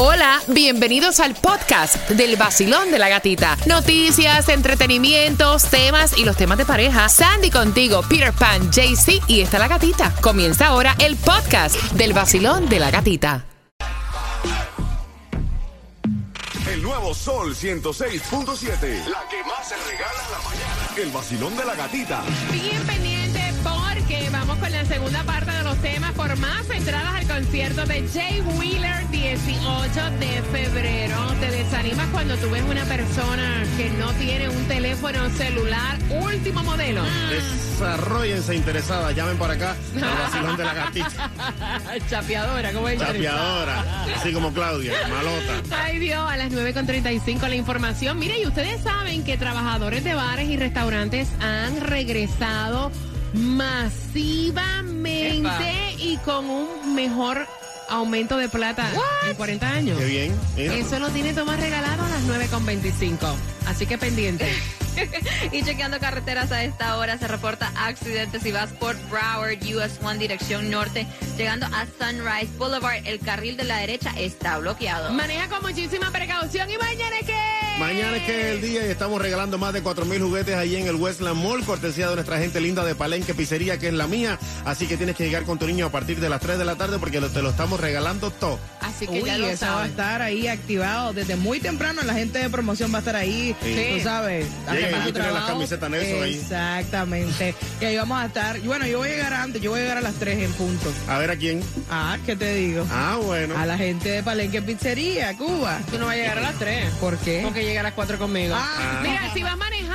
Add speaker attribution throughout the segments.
Speaker 1: Hola, bienvenidos al podcast del vacilón de la gatita. Noticias, entretenimientos, temas y los temas de pareja. Sandy contigo, Peter Pan, JC y está la gatita. Comienza ahora el podcast del vacilón de la gatita.
Speaker 2: El nuevo Sol 106.7. La que más se regala en la mañana. El vacilón de la gatita.
Speaker 1: Bien pendiente porque vamos con la segunda parte de los temas por más entradas al concierto de Jay Wheeler 18 de febrero. ¿Te desanimas cuando tú ves una persona que no tiene un teléfono celular último modelo?
Speaker 3: Desarrollense interesada, llamen para acá al vacilón de la gatita.
Speaker 1: Chapeadora, ¿cómo es?
Speaker 3: Chapeadora, así como Claudia, malota.
Speaker 1: Ay Dios, a las 9.35 la información. Mire, y ustedes saben que trabajadores de bares y restaurantes han regresado masivamente y con un mejor aumento de plata en 40 años.
Speaker 3: Qué bien. mira.
Speaker 1: Eso lo tiene Tomás regalado a las 9.25. Así que pendiente.
Speaker 4: y chequeando carreteras a esta hora se reporta accidentes si vas por Broward US 1 dirección norte llegando a Sunrise Boulevard el carril de la derecha está bloqueado.
Speaker 1: Maneja con muchísima precaución y mañana es que...
Speaker 3: Mañana es que es el día y estamos regalando más de 4.000 juguetes ahí en el Westland Mall, cortesía de nuestra gente linda de Palenque Pizzería, que es la mía. Así que tienes que llegar con tu niño a partir de las 3 de la tarde porque lo- te lo estamos regalando todo.
Speaker 1: Así que
Speaker 5: Uy,
Speaker 1: ya lo
Speaker 5: eso va a
Speaker 1: saben.
Speaker 5: estar ahí activado desde muy temprano. La gente de promoción va a estar ahí,
Speaker 3: Sí.
Speaker 5: tú sabes.
Speaker 3: Llegan
Speaker 5: haciendo
Speaker 3: y
Speaker 5: su
Speaker 3: tú tienes las
Speaker 5: trabajo.
Speaker 3: camisetas Nelson ahí.
Speaker 5: Exactamente. Y ahí vamos a estar. Bueno, yo voy a llegar antes, yo voy a llegar a las 3 en punto.
Speaker 3: A ver a quién.
Speaker 5: Ah, ¿qué te digo?
Speaker 3: Ah, bueno.
Speaker 5: A la gente de Palenque Pizzería, Cuba.
Speaker 1: Tú no vas a llegar a las 3.
Speaker 5: ¿Por qué?
Speaker 1: Porque llega a las 4 conmigo.
Speaker 5: Ah.
Speaker 1: Mira, si vas manejando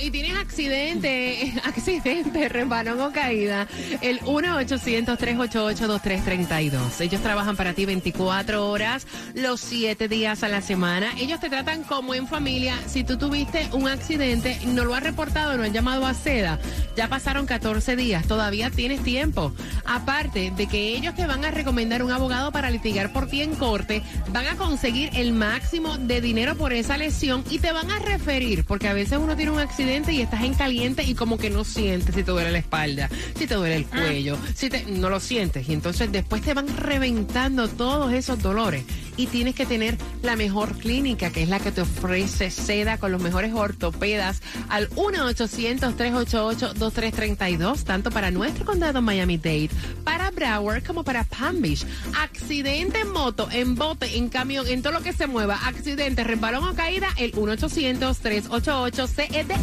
Speaker 1: y tienes accidente, accidente, resbalón o caída, el 1-800-388-2332. Ellos trabajan para ti 24 horas, los 7 días a la semana. Ellos te tratan como en familia. Si tú tuviste un accidente, no lo has reportado, no has llamado a SEDA, ya pasaron 14 días, todavía tienes tiempo. Aparte de que ellos te van a recomendar un abogado para litigar por ti en corte, van a conseguir el máximo de dinero por esa lesión y te van a referir, porque a veces uno tiene un accidente y estás en caliente y como que no sientes si te duele la espalda, si te duele el cuello, si te, no lo sientes. Y entonces después te van reventando todos esos dolores y tienes que tener la mejor clínica, que es la que te ofrece seda con los mejores ortopedas al 1-800-388-2332, tanto para nuestro condado Miami-Dade, para Broward como para Palm Beach. Accidente en moto, en bote, en camión, en todo lo que se mueva, accidente, resbalón o caída, el 1-800-388-CEDA.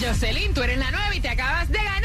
Speaker 1: Jocelyn, tú eres la nueva y te acabas de ganar.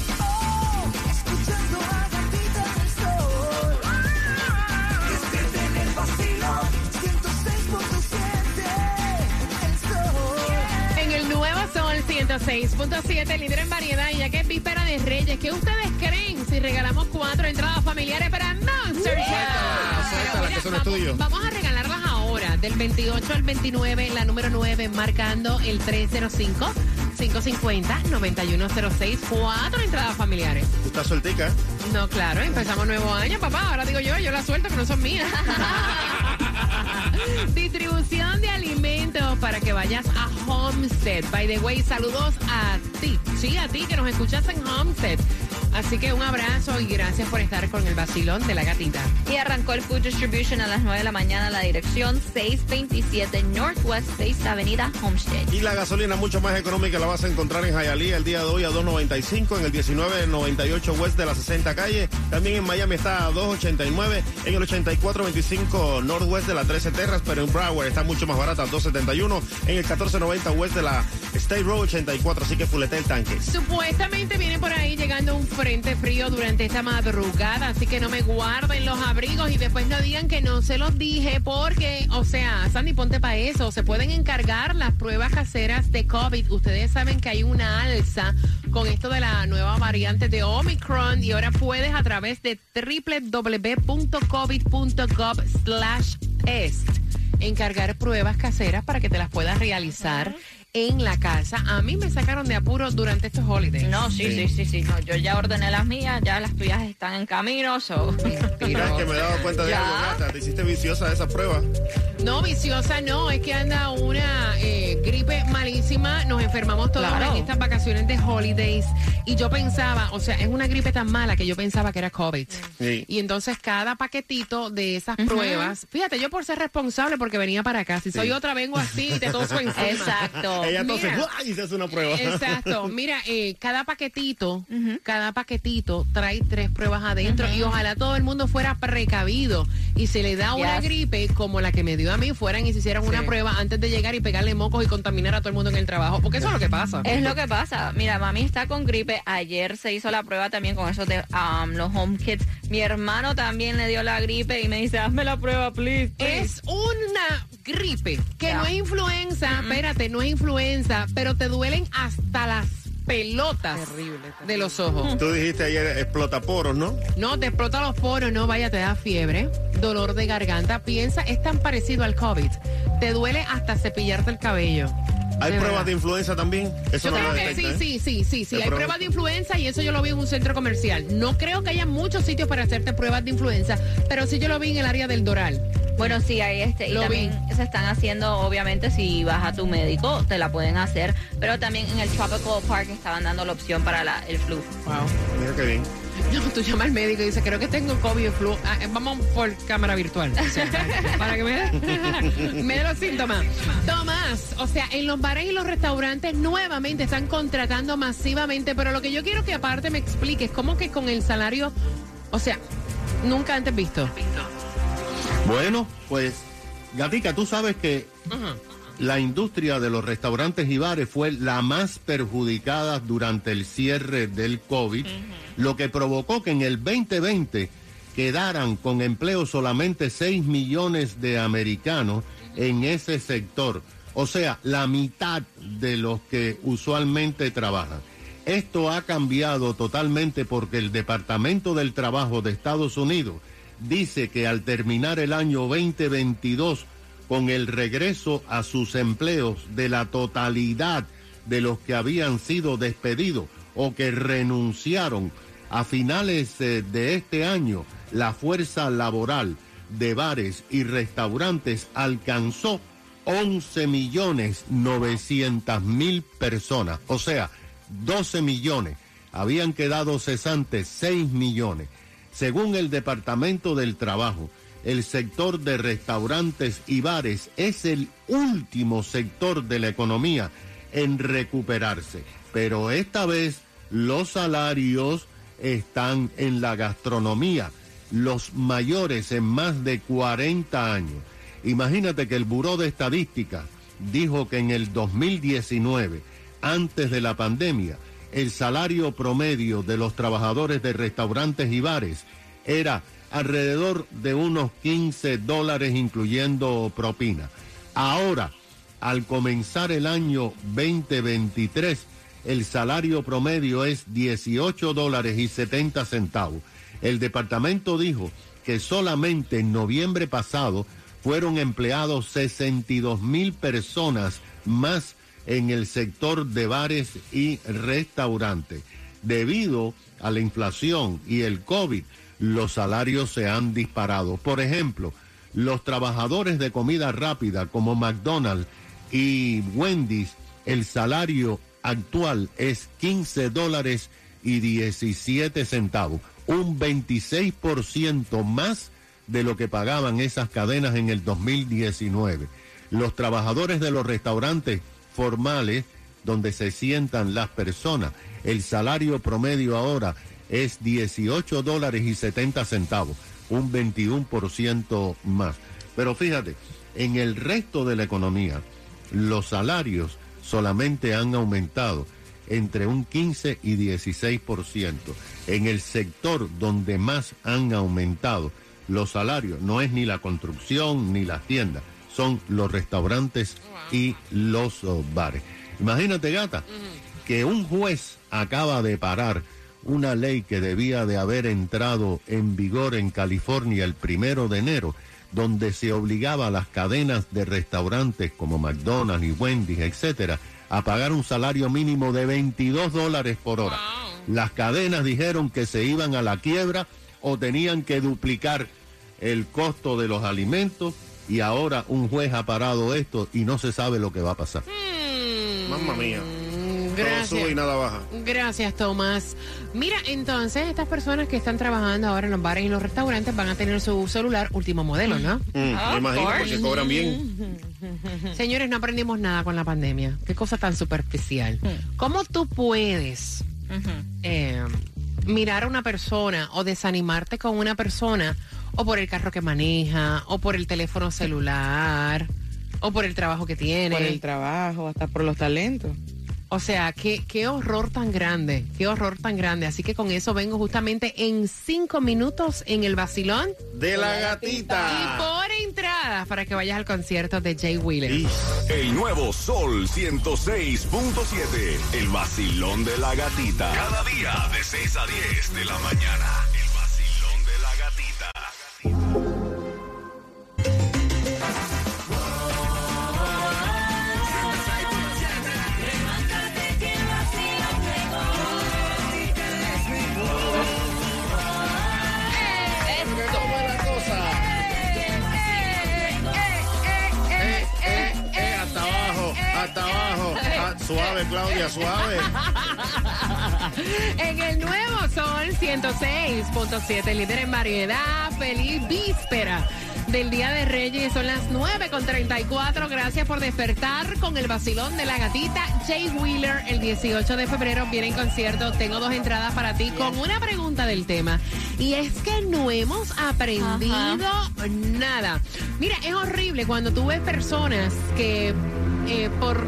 Speaker 1: 106.7, líder en variedad, y ya que es víspera de Reyes, ¿qué ustedes creen si regalamos cuatro entradas familiares para Monster
Speaker 3: es
Speaker 1: vamos, a regalarlas ahora, del 28 al 29, la número 9, marcando el 305. 550-9106, cuatro entradas familiares.
Speaker 3: Tú estás sueltica, ¿eh?
Speaker 1: No, claro, empezamos nuevo año, papá. Ahora digo yo, yo la suelto que no son mías. Distribución de alimentos para que vayas a Homestead. By the way, saludos a ti. Sí, a ti que nos escuchas en Homestead. Así que un abrazo y gracias por estar con el vacilón de la gatita.
Speaker 4: Y arrancó el Food Distribution a las 9 de la mañana, la dirección 627 Northwest 6 Avenida Homestead.
Speaker 3: Y la gasolina mucho más económica la vas a encontrar en Hialeah el día de hoy a 2.95, en el 1998 West de la 60 calle. También en Miami está a 2.89, en el 8425 Northwest de la 13 Terras, pero en Broward está mucho más barata, 2.71, en el 1490 West de la State Road 84, así que fulete el tanque.
Speaker 1: Supuestamente viene por ahí llegando un frente frío durante esta madrugada, así que no me guarden los abrigos y después no digan que no se los dije porque, o sea, Sandy, ponte para eso. Se pueden encargar las pruebas caseras de COVID. Ustedes saben que hay una alza con esto de la nueva variante de Omicron y ahora puedes a través de www.covid.gov slash test encargar pruebas caseras para que te las puedas realizar en la casa. A mí me sacaron de apuro durante estos holidays.
Speaker 4: No, sí, sí, sí, sí, no, yo ya ordené las mías, ya las tuyas están en camino, so.
Speaker 3: ¿Sabes que me he dado cuenta de
Speaker 4: Ya.
Speaker 3: algo, Gata? Te hiciste viciosa de esa prueba.
Speaker 1: No, viciosa no, es que anda una eh, gripe malísima. Nos enfermamos todos
Speaker 4: Claro.
Speaker 1: en estas vacaciones de holidays. Y yo pensaba, o sea, es una gripe tan mala que yo pensaba que era COVID.
Speaker 3: Sí.
Speaker 1: Y entonces cada paquetito de esas pruebas, fíjate, yo por ser responsable porque venía para acá, si soy otra vengo así y te toso encima.
Speaker 4: Exacto.
Speaker 3: Ella entonces
Speaker 1: Mira.
Speaker 3: y se hace una prueba.
Speaker 1: Exacto. Mira, eh, cada paquetito, cada paquetito trae tres pruebas adentro y ojalá todo el mundo fuera precavido y se le da una gripe como la que me dio a mí, fueran y se hicieran una prueba antes de llegar y pegarle mocos y contaminar a todo el mundo en el trabajo, porque eso es lo que pasa.
Speaker 4: Es lo que pasa. Mira, mami está con gripe. Ayer se hizo la prueba también con esos de um, los home kits. Mi hermano también le dio la gripe y me dice, hazme la prueba, please. please".
Speaker 1: Es una gripe que no es influenza, espérate, no es influenza, pero te duelen hasta las pelotas de los ojos.
Speaker 3: Tú dijiste ayer explotaporos, ¿no?
Speaker 1: No, te explota los poros, no vaya, te da fiebre, dolor de garganta. Piensa, es tan parecido al COVID. Te duele hasta cepillarte el cabello.
Speaker 3: ¿Hay
Speaker 1: De
Speaker 3: pruebas
Speaker 1: verdad.
Speaker 3: de influenza también? Eso
Speaker 1: Yo
Speaker 3: no
Speaker 1: creo
Speaker 3: lo
Speaker 1: que
Speaker 3: detecta,
Speaker 1: sí,
Speaker 3: ¿eh?
Speaker 1: sí, sí, sí, sí.
Speaker 3: De
Speaker 1: Hay
Speaker 3: prueba-
Speaker 1: pruebas de influenza y eso yo lo vi en un centro comercial. No creo que haya muchos sitios para hacerte pruebas de influenza, pero sí yo lo vi en el área del Doral.
Speaker 4: Bueno, sí, hay este. Y
Speaker 1: Lo
Speaker 4: también se están haciendo, obviamente, si vas a tu médico, te la pueden hacer. Pero también en el Tropical Park estaban dando la opción para la- el flu.
Speaker 1: Wow.
Speaker 3: Mira qué bien.
Speaker 1: No, tú llamas al médico y dices, creo que tengo COVID o flu. Ah, eh, vamos por cámara virtual. O sea, para- que me dé, me dé los síntomas. Tomás, o sea, en los bares y los restaurantes nuevamente están contratando masivamente, pero lo que yo quiero que aparte me expliques, ¿cómo que con el salario, o sea, nunca antes visto?
Speaker 6: Bueno, pues, Gatica, tú sabes que la industria de los restaurantes y bares fue la más perjudicada durante el cierre del COVID, lo que provocó que en el 2020 quedaran con empleo solamente 6 millones de americanos en ese sector, o sea, la mitad de los que usualmente trabajan. Esto ha cambiado totalmente porque el Departamento del Trabajo de Estados Unidos dice que al terminar el año 2022 con el regreso a sus empleos de la totalidad de los que habían sido despedidos o que renunciaron a finales eh, de este año, la fuerza laboral de bares y restaurantes alcanzó 11 millones 900 mil personas, o sea, 12 millones. Habían quedado cesantes 6 millones. Según el Departamento del Trabajo, el sector de restaurantes y bares es el último sector de la economía en recuperarse. Pero esta vez los salarios están en la gastronomía, los mayores en más de 40 años. Imagínate que el Buró de Estadística dijo que en el 2019, antes de la pandemia, el salario promedio de los trabajadores de restaurantes y bares era alrededor de unos 15 dólares incluyendo propina. Ahora, al comenzar el año 2023, el salario promedio es 18 dólares y 70 centavos. El departamento dijo que solamente en noviembre pasado fueron empleados 62 mil personas más en el sector de bares y restaurantes. Debido a la inflación y el COVID, los salarios se han disparado. Por ejemplo, los trabajadores de comida rápida como McDonald's y Wendy's, el salario actual es 15 dólares y 17 centavos, un 26% más de lo que pagaban esas cadenas en el 2019. Los trabajadores de los restaurantes formales donde se sientan las personas, el salario promedio ahora es 18 dólares y 70 centavos, un 21% más. Pero fíjate, en el resto de la economía, los salarios solamente han aumentado entre un 15 y 16%. En el sector donde más han aumentado los salarios, no es ni la construcción ni las tiendas, son los restaurantes y los oh, bares. Imagínate, gata, que un juez acaba de parar una ley que debía de haber entrado en vigor en California el primero de enero, donde se obligaba a las cadenas de restaurantes como McDonald's y Wendy's, etcétera, a pagar un salario mínimo de 22 dólares por hora. Las cadenas dijeron que se iban a la quiebra o tenían que duplicar el costo de los alimentos y ahora un juez ha parado esto y no se sabe lo que va a pasar.
Speaker 3: Mamma mía.
Speaker 1: Mm,
Speaker 3: Todo sube y nada baja.
Speaker 1: Gracias, Tomás. Mira, entonces estas personas que están trabajando ahora en los bares y los restaurantes van a tener su celular último modelo, ¿no?
Speaker 3: Mm, me imagino porque cobran bien.
Speaker 1: Señores, no aprendimos nada con la pandemia. Qué cosa tan superficial. ¿Cómo tú puedes eh, mirar a una persona o desanimarte con una persona o por el carro que maneja o por el teléfono celular o por el trabajo que tiene?
Speaker 5: Por el trabajo, hasta por los talentos.
Speaker 1: O sea, qué, qué horror tan grande, qué horror tan grande. Así que con eso vengo justamente en cinco minutos en el vacilón
Speaker 3: De la
Speaker 1: y
Speaker 3: gatita.
Speaker 1: por entrada para que vayas al concierto de Jay Wheeler.
Speaker 2: El nuevo Sol 106.7. El vacilón de la gatita. Cada día de 6 a 10 de la mañana.
Speaker 3: Suave, Claudia, suave.
Speaker 1: En el nuevo Sol 106.7, líder en variedad. Feliz víspera del Día de Reyes. Son las 9 con 34. Gracias por despertar con el vacilón de la gatita. Jay Wheeler, el 18 de febrero, viene en concierto. Tengo dos entradas para ti con una pregunta del tema. Y es que no hemos aprendido nada. Mira, es horrible cuando tú ves personas que eh, por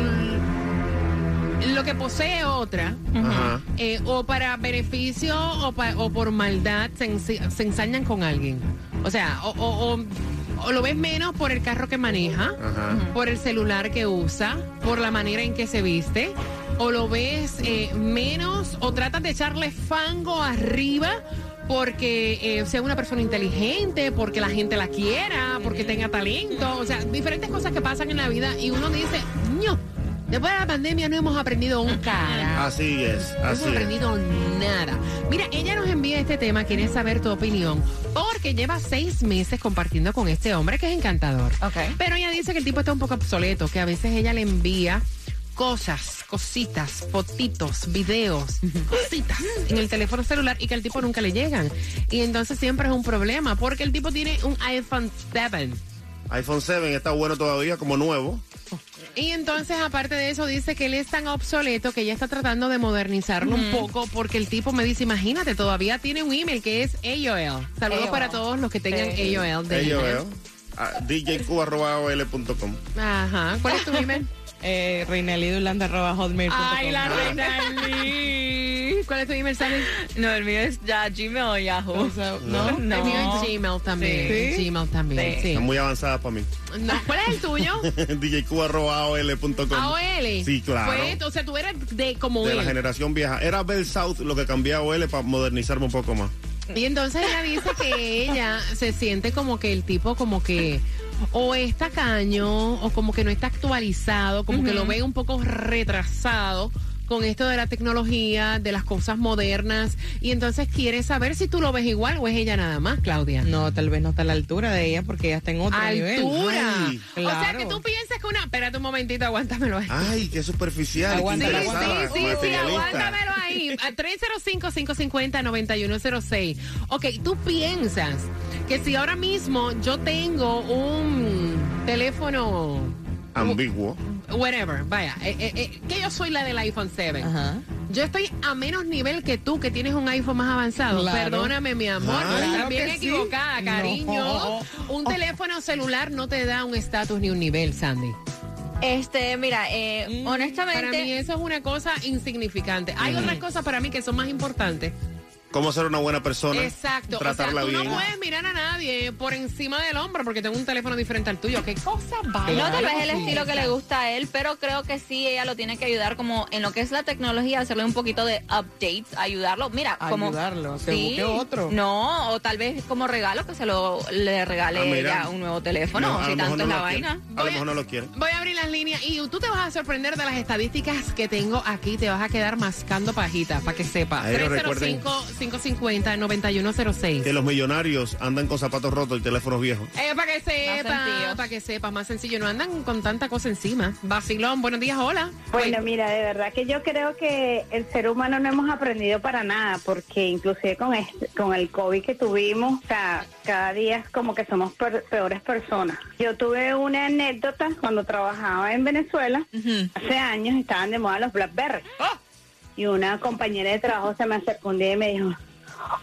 Speaker 1: lo que posee otra,
Speaker 3: Ajá.
Speaker 1: eh, o para beneficio o, pa- o por maldad se, se ensañan con alguien. O sea, o, o- o- o lo ves menos por el carro que maneja, por el celular que usa, por la manera en que se viste, o lo ves eh, menos o tratas de echarle fango arriba porque eh, sea una persona inteligente, porque la gente la quiera, porque tenga talento, o sea, diferentes cosas que pasan en la vida y uno dice, ño, después de la pandemia no hemos aprendido un cara.
Speaker 3: Así es,
Speaker 1: No
Speaker 3: así
Speaker 1: hemos
Speaker 3: es.
Speaker 1: aprendido nada. Mira, ella nos envía este tema, quiere saber tu opinión, porque lleva seis meses compartiendo con este hombre que es encantador.
Speaker 4: Ok.
Speaker 1: Pero ella dice que el tipo está un poco obsoleto, que a veces ella le envía cosas, cositas, fotitos, videos, cositas en el teléfono celular y que al tipo nunca le llegan. Y entonces siempre es un problema, porque el tipo tiene un iPhone 7.
Speaker 3: iPhone 7 está bueno todavía, como nuevo.
Speaker 1: Y entonces, aparte de eso, dice que él es tan obsoleto que ella está tratando de modernizarlo un poco porque el tipo me dice, imagínate, todavía tiene un email que es AOL. Saludos
Speaker 4: AOL.
Speaker 1: para todos los que tengan
Speaker 4: Sí.
Speaker 1: AOL. de
Speaker 3: veo. Ah, djq.com.
Speaker 1: Ajá. ¿Cuál es tu email?
Speaker 5: Eh, reinalidulanda.hotmail.com.
Speaker 1: Ay, la reina Liz. ¿Cuál es tu email, Sammy?
Speaker 4: No, el mío es ya Gmail o Yahoo.
Speaker 5: O sea, ¿no?
Speaker 4: No.
Speaker 1: El mío es Gmail también.
Speaker 5: Sí.
Speaker 1: Gmail también,
Speaker 4: Sí.
Speaker 1: sí.
Speaker 3: Están muy avanzadas para mí.
Speaker 1: No, ¿Cuál es el tuyo?
Speaker 3: djq.aol.com.
Speaker 1: AOL.
Speaker 3: Sí, claro.
Speaker 1: Fue, o sea, tú eres de como
Speaker 3: de
Speaker 1: él.
Speaker 3: la generación vieja. Era Bell South lo que cambié a OL para modernizarme un poco más.
Speaker 1: Y entonces ella dice que ella se siente como que el tipo como que o es tacaño o como que no está actualizado, como que lo ve un poco retrasado con esto de la tecnología, de las cosas modernas, y entonces quiere saber si tú lo ves igual o es ella nada más, Claudia.
Speaker 5: No, tal vez no está a la altura de ella porque ella está en otro nivel.
Speaker 1: Altura. O sea que tú piensas que una... Espérate un momentito, aguántamelo ahí.
Speaker 3: Ay, qué superficial. qué
Speaker 5: Aguántalo,
Speaker 1: Sí, sí, sí, sí, aguántamelo ahí. A 305-550-9106. Ok, tú piensas que si ahora mismo yo tengo un teléfono,
Speaker 3: Ambiguo.
Speaker 1: Whatever, vaya, eh, eh, eh, que yo soy la del iPhone 7.
Speaker 5: Ajá.
Speaker 1: Yo estoy a menos nivel que tú, que tienes un iPhone más avanzado.
Speaker 5: Claro.
Speaker 1: Perdóname, mi amor, estás
Speaker 5: Claro
Speaker 1: bien
Speaker 5: que sí.
Speaker 1: equivocada,
Speaker 5: No.
Speaker 1: cariño. Un teléfono celular no te da un estatus ni un nivel, Sandy.
Speaker 4: Este, mira, eh, honestamente.
Speaker 1: Para mí eso es una cosa insignificante. Hay otras cosas para mí que son más importantes.
Speaker 3: Cómo ser una buena persona.
Speaker 1: Exacto.
Speaker 3: Tratarla
Speaker 1: o sea, tú
Speaker 3: bien.
Speaker 1: no puedes mirar a nadie por encima del hombro porque tengo un teléfono diferente al tuyo. ¿Qué cosa va?
Speaker 4: No, tal vez el
Speaker 1: Sí.
Speaker 4: estilo que le gusta a él, pero creo que sí, ella lo tiene que ayudar como en lo que es la tecnología, hacerle un poquito de updates, ayudarlo. Mira, como...
Speaker 5: Ayudarlo, que busque otro.
Speaker 4: No, o tal vez como regalo que se lo le regale
Speaker 3: Ah, mira.
Speaker 4: ella un nuevo teléfono,
Speaker 3: No,
Speaker 4: si tanto
Speaker 3: mejor
Speaker 4: es
Speaker 3: no
Speaker 4: la
Speaker 3: quiere.
Speaker 4: vaina.
Speaker 3: A lo mejor no lo quiere.
Speaker 1: Voy a abrir las líneas y tú te vas a sorprender de las estadísticas que tengo aquí. Te vas a quedar mascando pajitas para que sepas.
Speaker 3: Ahí lo recuerden.
Speaker 1: 305-550-9106.
Speaker 3: Que los millonarios andan con zapatos rotos y teléfonos viejos.
Speaker 1: Eh, para que sepa,
Speaker 4: sencillo.
Speaker 1: para que sepa, más sencillo. No andan con tanta cosa encima. Vacilón, buenos días, hola.
Speaker 7: Bueno, mira, de verdad que yo creo que el ser humano no hemos aprendido para nada, porque inclusive con este, con el COVID que tuvimos, o sea, cada día es como que somos peores personas. Yo tuve una anécdota cuando trabajaba en Venezuela, hace años estaban de moda los Blackberry. Y una compañera de trabajo se me acercó y me dijo,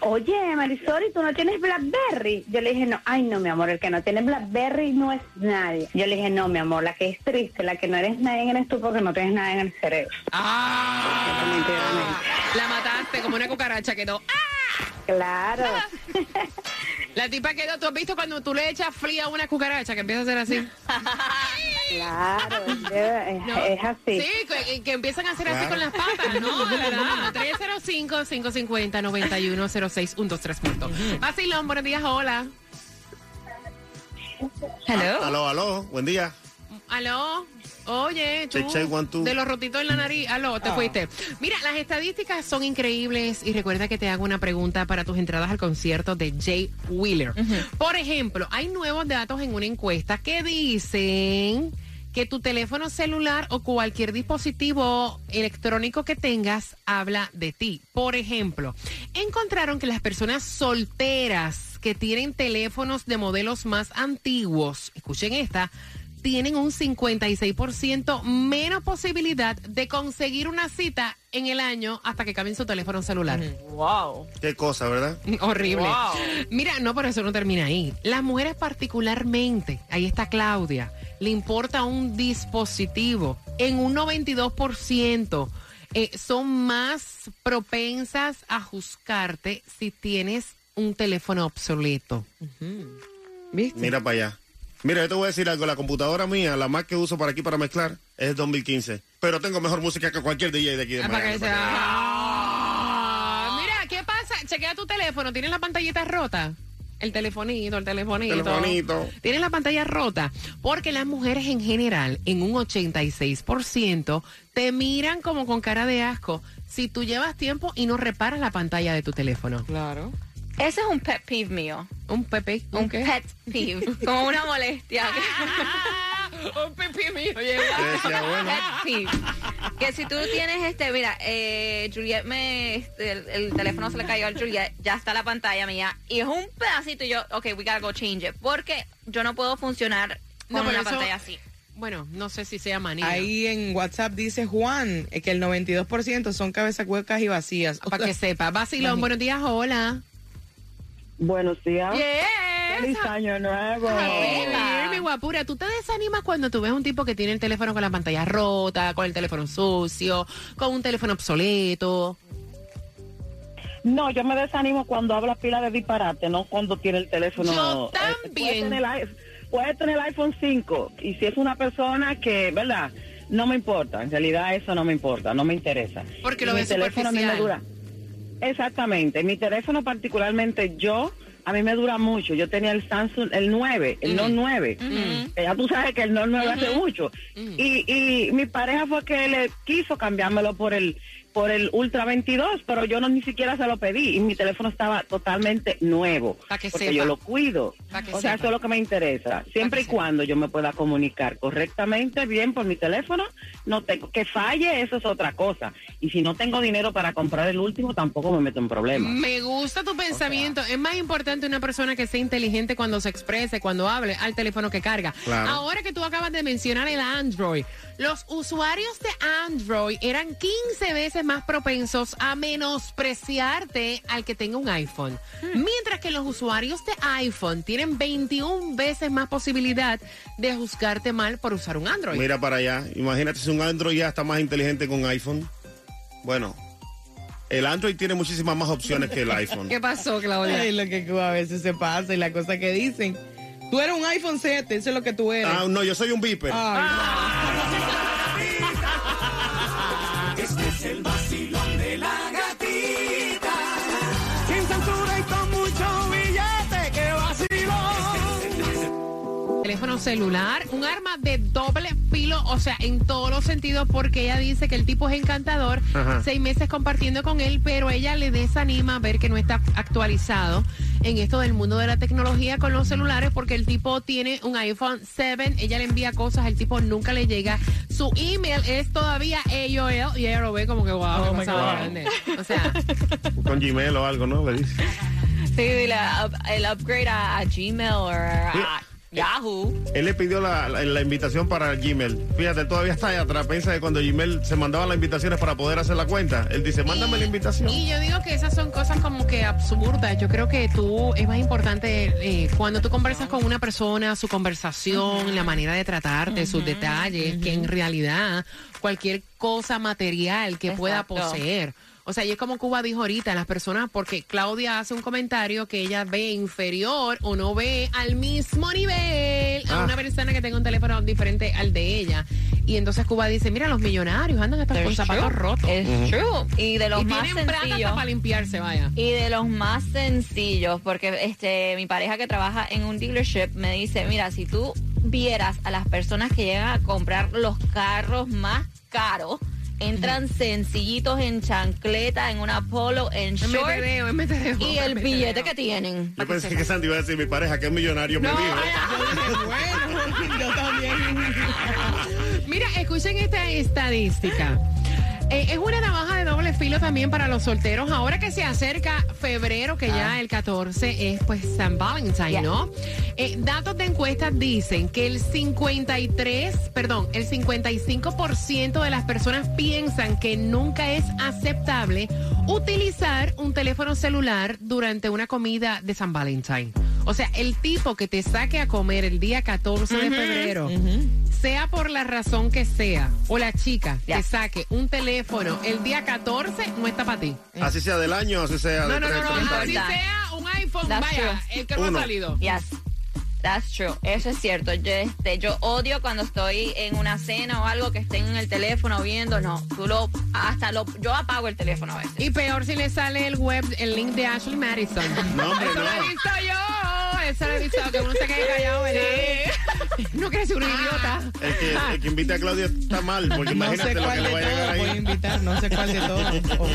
Speaker 7: Oye, Marisol, ¿y tú no tienes Blackberry? Yo le dije, no, ay, no, mi amor, el que no tiene Blackberry no es nadie. Yo le dije, no, mi amor, la que es triste, la que no eres nadie eres tú porque no tienes nada en el cerebro.
Speaker 1: Ah, la mataste como una cucaracha, quedó. ¡Ah!
Speaker 7: Claro.
Speaker 1: La tipa quedó, ¿tú has visto cuando tú le echas fría a una cucaracha que empieza a ser así?
Speaker 7: Claro, es, de- es-
Speaker 1: ¿No?
Speaker 7: es así.
Speaker 1: Sí, que, que empiezan a hacer así con las patas, ¿no? De verdad. 305-550-9106, 1, 2, 3 puntos. Vacilón, buenos días, hola.
Speaker 4: Hello.
Speaker 3: Aló, aló, buen día.
Speaker 1: Aló. Oye, tú,
Speaker 3: Check, check,
Speaker 1: de los rotitos en la nariz, aló, te fuiste. Mira, las estadísticas son increíbles y recuerda que te hago una pregunta para tus entradas al concierto de Jay Wheeler. Por ejemplo, hay nuevos datos en una encuesta que dicen que tu teléfono celular o cualquier dispositivo electrónico que tengas habla de ti. Por ejemplo, encontraron que las personas solteras que tienen teléfonos de modelos más antiguos, escuchen esta, tienen un 56% menos posibilidad de conseguir una cita en el año hasta que cambien su teléfono celular.
Speaker 4: Wow.
Speaker 3: Qué cosa, ¿verdad?
Speaker 1: Horrible.
Speaker 4: Wow.
Speaker 1: Mira, no, por eso no termina ahí. Las mujeres particularmente, ahí está Claudia, le importa un dispositivo en un 92%. eh, son más propensas a juzgarte si tienes un teléfono obsoleto.
Speaker 5: ¿Viste?
Speaker 3: Mira para allá. Mira, yo te voy a decir algo. La computadora mía, la más que uso para aquí para mezclar, es 2015. Pero tengo mejor música que cualquier DJ de aquí de
Speaker 1: Ah,
Speaker 3: Miami.
Speaker 1: Ah, Mira, ¿qué pasa? Chequea tu teléfono. ¿Tienes la pantallita rota? El telefonito, el telefonito.
Speaker 3: Telefonito.
Speaker 1: Tienes la pantalla rota. Porque las mujeres en general, en un 86%, te miran como con cara de asco si tú llevas tiempo y no reparas la pantalla de tu teléfono.
Speaker 5: Claro.
Speaker 4: Ese es un pet peeve mío.
Speaker 1: Un pepe.
Speaker 4: Un
Speaker 1: qué?
Speaker 4: pet peeve. Como una molestia.
Speaker 1: un pepe mío.
Speaker 3: Decía, bueno,
Speaker 4: Pet peeve. Que si tú tienes este, mira, eh, Juliet me, este, el, el teléfono se le cayó a Juliet, ya está la pantalla mía, y es un pedacito y yo, ok, we gotta go change it, porque yo no puedo funcionar con
Speaker 1: No,
Speaker 4: una
Speaker 1: eso-
Speaker 4: pantalla así.
Speaker 1: Bueno, no sé si sea manía.
Speaker 5: Ahí en WhatsApp dice Juan eh, que el 92% son cabezas huecas y vacías.
Speaker 1: Para que sepa. Vacilón, buenos días, hola.
Speaker 8: Buenos días.
Speaker 1: Yes.
Speaker 8: Feliz año nuevo.
Speaker 1: Mi guapura, ¿tú te desanimas cuando tú ves un tipo que tiene el teléfono con la pantalla rota, con el teléfono sucio, con un teléfono obsoleto?
Speaker 8: No, yo me desanimo cuando habla pila de disparate, no cuando tiene el teléfono.
Speaker 1: Yo
Speaker 8: eh,
Speaker 1: también.
Speaker 8: puede, tener, el- puede tener el iPhone 5 y si es una persona que, ¿verdad? No me importa, en realidad eso no me importa, no me interesa.
Speaker 1: Porque lo ves
Speaker 8: teléfono a mí me dura. Exactamente, mi teléfono particularmente yo, a mí me dura mucho. Yo tenía el Samsung, el 9, el Note 9. que ya tú sabes que el Note 9 hace mucho. y, y mi pareja fue que le quiso cambiármelo por el por el Ultra 22, pero yo no ni siquiera se lo pedí y mi teléfono estaba totalmente nuevo.
Speaker 1: Pa' que
Speaker 8: porque
Speaker 1: sepa.
Speaker 8: yo lo cuido.
Speaker 1: Que
Speaker 8: o sea,
Speaker 1: sepa.
Speaker 8: eso es lo que me interesa. Siempre y
Speaker 1: sepa.
Speaker 8: cuando yo me pueda comunicar correctamente, bien por mi teléfono, no tengo que falle, eso es otra cosa. Y si no tengo dinero para comprar el último, tampoco me meto en problemas.
Speaker 1: Me gusta tu pensamiento. Es más importante una persona que sea inteligente cuando se exprese, cuando hable, al teléfono que carga.
Speaker 3: Claro.
Speaker 1: Ahora que tú acabas de mencionar el Android, los usuarios de Android eran 15 veces más propensos a menospreciarte al que tenga un iPhone. Mientras que los usuarios de iPhone tienen 21 veces más posibilidad de juzgarte mal por usar un Android.
Speaker 3: Mira para allá. Imagínate si un Android ya está más inteligente que un iPhone. Bueno, El Android tiene muchísimas más opciones que el iPhone.
Speaker 1: ¿Qué pasó, Claudia?
Speaker 5: Ay, lo que a veces se pasa y la cosa que dicen. Tú eres un iPhone 7, eso es lo que tú eres.
Speaker 3: Ah, no, yo soy un Viper.
Speaker 5: Ay,
Speaker 1: Teléfono celular, un arma de doble filo, o sea, en todos los sentidos, porque ella dice que el tipo es encantador,
Speaker 3: Ajá.
Speaker 1: seis meses compartiendo con él, pero ella le desanima ver que no está actualizado en esto del mundo de la tecnología con los celulares, porque el tipo tiene un iPhone 7, ella le envía cosas, el tipo nunca le llega. Su email es todavía AOL y ella lo ve como que wow,
Speaker 5: Oh
Speaker 1: qué grande. O sea,
Speaker 3: Con Gmail o algo, ¿no? Le dice.
Speaker 4: Sí, dile, up- el upgrade a, a Gmail o a Yahoo.
Speaker 3: Él le pidió la, la- la invitación para Gmail. Fíjate, todavía está ahí atrás. Piensa que cuando Gmail se mandaba las invitaciones para poder hacer la cuenta, él dice, mándame la invitación.
Speaker 1: Y yo digo que esas son cosas como que absurdas. Yo creo que tú, es más importante eh, cuando tú conversas con una persona, su conversación, la manera de tratarte, sus detalles, que en realidad cualquier cosa material que pueda poseer. O sea, y es como Cuba dijo ahorita, las personas, porque Claudia hace un comentario que ella ve inferior o no ve al mismo nivel a
Speaker 3: Ah.
Speaker 1: una persona que tenga un teléfono diferente al de ella. Y entonces Cuba dice, mira, los millonarios andan hasta con zapatos
Speaker 4: true.
Speaker 1: rotos.
Speaker 4: It's true. Y de los
Speaker 1: Y
Speaker 4: más
Speaker 1: tienen plata hasta
Speaker 4: sencillos.
Speaker 1: para limpiarse, vaya.
Speaker 4: Y de los más sencillos, porque este mi pareja que trabaja en un dealership me dice, mira, si tú vieras a las personas que llegan a comprar los carros más caros, entran sencillitos en chancleta, en una polo, en short y el billete que tienen.
Speaker 3: Yo pensé que Sandy iba a decir mi pareja, que es millonario,
Speaker 1: No,
Speaker 3: me dijo.
Speaker 5: bueno, yo también.
Speaker 1: Mira, escuchen esta estadística. Eh, es una navaja de doble filo también para los solteros. Ahora que se acerca febrero, que ya el 14 es pues San Valentín,
Speaker 4: Yeah.
Speaker 1: ¿no? Eh, datos de encuestas dicen que el 53, perdón, el 55% de las personas piensan que nunca es aceptable utilizar un teléfono celular durante una comida de San Valentín. O sea, el tipo que te saque a comer el día 14 de febrero, sea por la razón que sea, o la chica
Speaker 4: Ya.
Speaker 1: que saque un teléfono el día 14, no está para ti.
Speaker 3: Así sea del año, así sea
Speaker 1: No,
Speaker 3: de
Speaker 1: no, no,
Speaker 3: tres,
Speaker 1: no,
Speaker 3: treinta
Speaker 1: así sea un iPhone,
Speaker 4: That's
Speaker 1: vaya,
Speaker 4: true.
Speaker 1: el que no ha salido.
Speaker 4: Yes. That's true. Eso es cierto. Yo, este, yo odio cuando estoy en una cena o algo que estén en el teléfono viendo. No, tú lo, hasta lo, yo apago el teléfono a veces.
Speaker 1: Y peor si le sale el web, el link de Ashley Madison.
Speaker 3: No, hombre,
Speaker 1: Eso lo he
Speaker 3: no.
Speaker 1: visto yo. Eso lo he visto, que uno se quede callado, ¿verdad? No ser un idiota.
Speaker 3: El que, el que invita a Claudia está mal, porque
Speaker 5: No
Speaker 3: imagínate
Speaker 5: sé
Speaker 3: lo que
Speaker 5: cuál
Speaker 3: le
Speaker 5: de
Speaker 3: va a llegar
Speaker 5: todos voy a
Speaker 3: ahí.
Speaker 5: invitar, no sé cuál de todos. Oh.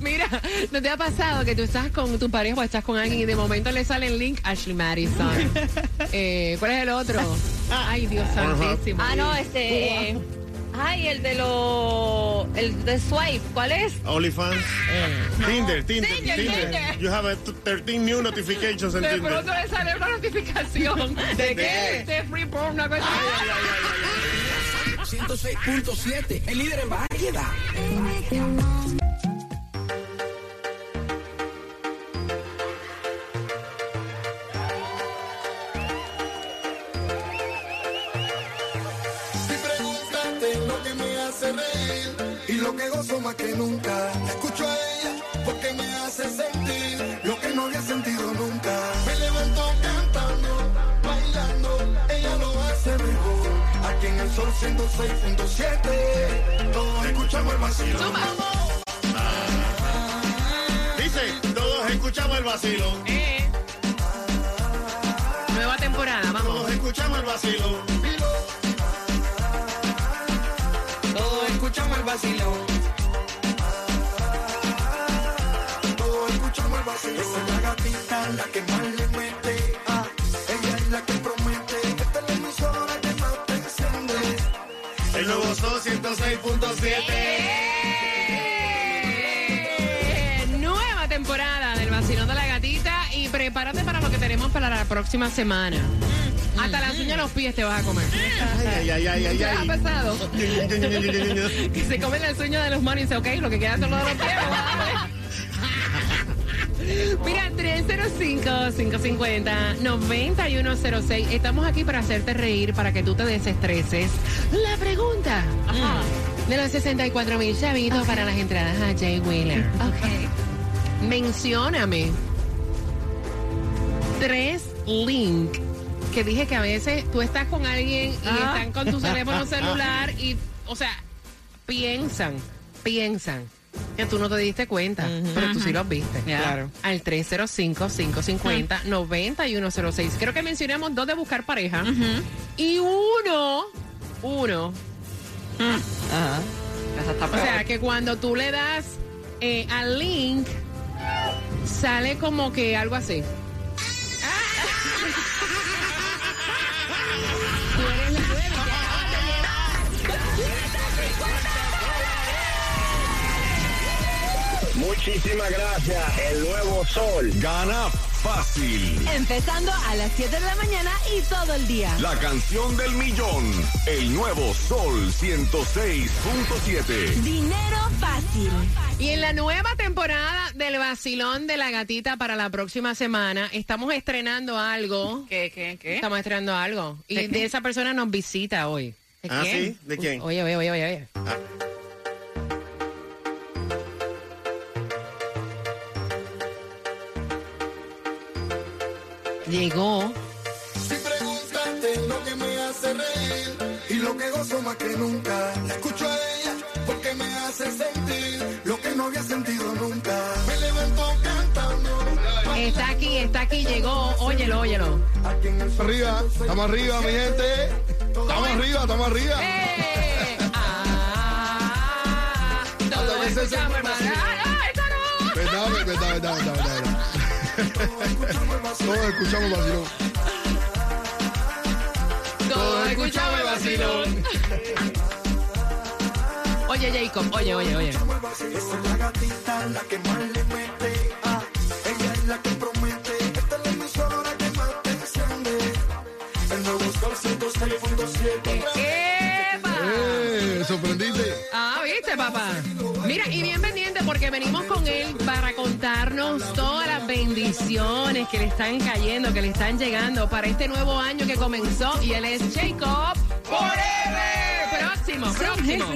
Speaker 1: Mira, ¿no te ha pasado que tú estás con tu pareja o estás con alguien y de momento le sale el link Ashley Madison? Eh, ¿Cuál es el otro? Ay, Dios santísimo.
Speaker 4: Ah, no, este. eh, ay, el de lo. El de Swipe. ¿Cuál es?
Speaker 3: OnlyFans. Tinder, Tinder,
Speaker 4: Tinder, Tinder.
Speaker 3: You have a t- 13 new notifications en
Speaker 1: De
Speaker 3: Tinder.
Speaker 1: pronto le sale una notificación. ¿De
Speaker 3: qué?
Speaker 1: De free porn, una cosa.
Speaker 9: 106.7, el líder en variedad.
Speaker 10: Gozo más que nunca. Escucho a ella porque me hace sentir lo que no había sentido nunca. Me levanto cantando, bailando, ella lo hace mejor. Aquí en el sol 106.7, todos escuchamos el vacío.
Speaker 3: Dice, todos escuchamos el vacilo.
Speaker 1: Eh. Nueva temporada, vamos.
Speaker 3: Todos escuchamos el vacilo.
Speaker 9: Todos escuchamos el vacilón.
Speaker 10: Esa es la gatita, la que más le mete. Ah, ella es la que promete. Esta es la emisora que más te enciende.
Speaker 3: El nuevo Sol 106.7.
Speaker 1: Eh, Nueva temporada del vacilón de la gatita y prepárate para lo que tenemos para la próxima semana. Hasta las uñas de los pies te vas a comer.
Speaker 3: Ay, ay, ay, ay,
Speaker 1: ¿Qué ha pasado? Que se comen las uñas de los manos y dice, ok, lo que queda son los de los pies. 305-550-9106. Estamos aquí para hacerte reír, para que tú te desestreses. La pregunta, ajá, De los 64 mil chavitos para las entradas a Jay Wheeler.
Speaker 4: Ok.
Speaker 1: Mencióname tres links que dije que a veces tú estás con alguien y
Speaker 4: Ah.
Speaker 1: están con tu teléfono celular y, o sea, piensan, piensan que tú no te diste cuenta, pero tú sí los viste.
Speaker 5: Claro.
Speaker 1: Al 305-550-9106. Creo que mencionamos dos de buscar pareja y uno, uno,
Speaker 4: está
Speaker 1: o sea, que cuando tú le das eh, al link, sale como que algo así.
Speaker 11: Muchísimas gracias. El nuevo sol.
Speaker 2: Gana fácil.
Speaker 12: Empezando a las 7 de la mañana y todo el día.
Speaker 2: La canción del millón. El nuevo Sol 106.7.
Speaker 12: Dinero fácil.
Speaker 1: Y en la nueva temporada del vacilón de la gatita para la próxima semana, estamos estrenando algo.
Speaker 4: ¿Qué, qué, qué?
Speaker 1: Estamos estrenando algo. Y
Speaker 4: ¿De
Speaker 1: esa persona nos visita hoy. ¿De
Speaker 3: ¿Ah,
Speaker 1: quién?
Speaker 3: sí? ¿De quién?
Speaker 1: Oye, oye, oye, oye. oye. Llegó.
Speaker 10: Si pregúntate lo que me hace reír y lo que gozo más que nunca. La escucho a ella porque me hace sentir lo que no había sentido nunca. Me levanto cantando.
Speaker 1: Está aquí, está aquí, llegó. Óyelo, óyelo.
Speaker 10: Aquí en el sol
Speaker 13: Arriba, estamos arriba, mi gente. Estamos arriba, estamos arriba.
Speaker 1: ¡Eh! Ah, todo escuchamos, hermana. ¡Ah, no, esa no!
Speaker 13: Verdad, verdad, verdad, verdad, verdad. Todos escuchamos vacilón.
Speaker 1: Todo escuchamos el vacilón. Oye, Jacob, oye, oye, oye.
Speaker 10: Esa es la gatita, la que más le mete. Ah, ella es la que promete. Esta es la emisora que más te enciende. El nuevo sol 106.7.
Speaker 13: Sorprendiste.
Speaker 1: Ah, viste, papá. Mira, y bien pendiente porque venimos con él para contarnos todas las bendiciones que le están cayendo, que le están llegando para este nuevo año que comenzó. Y él es Jacob Forever. Próximo, próximo.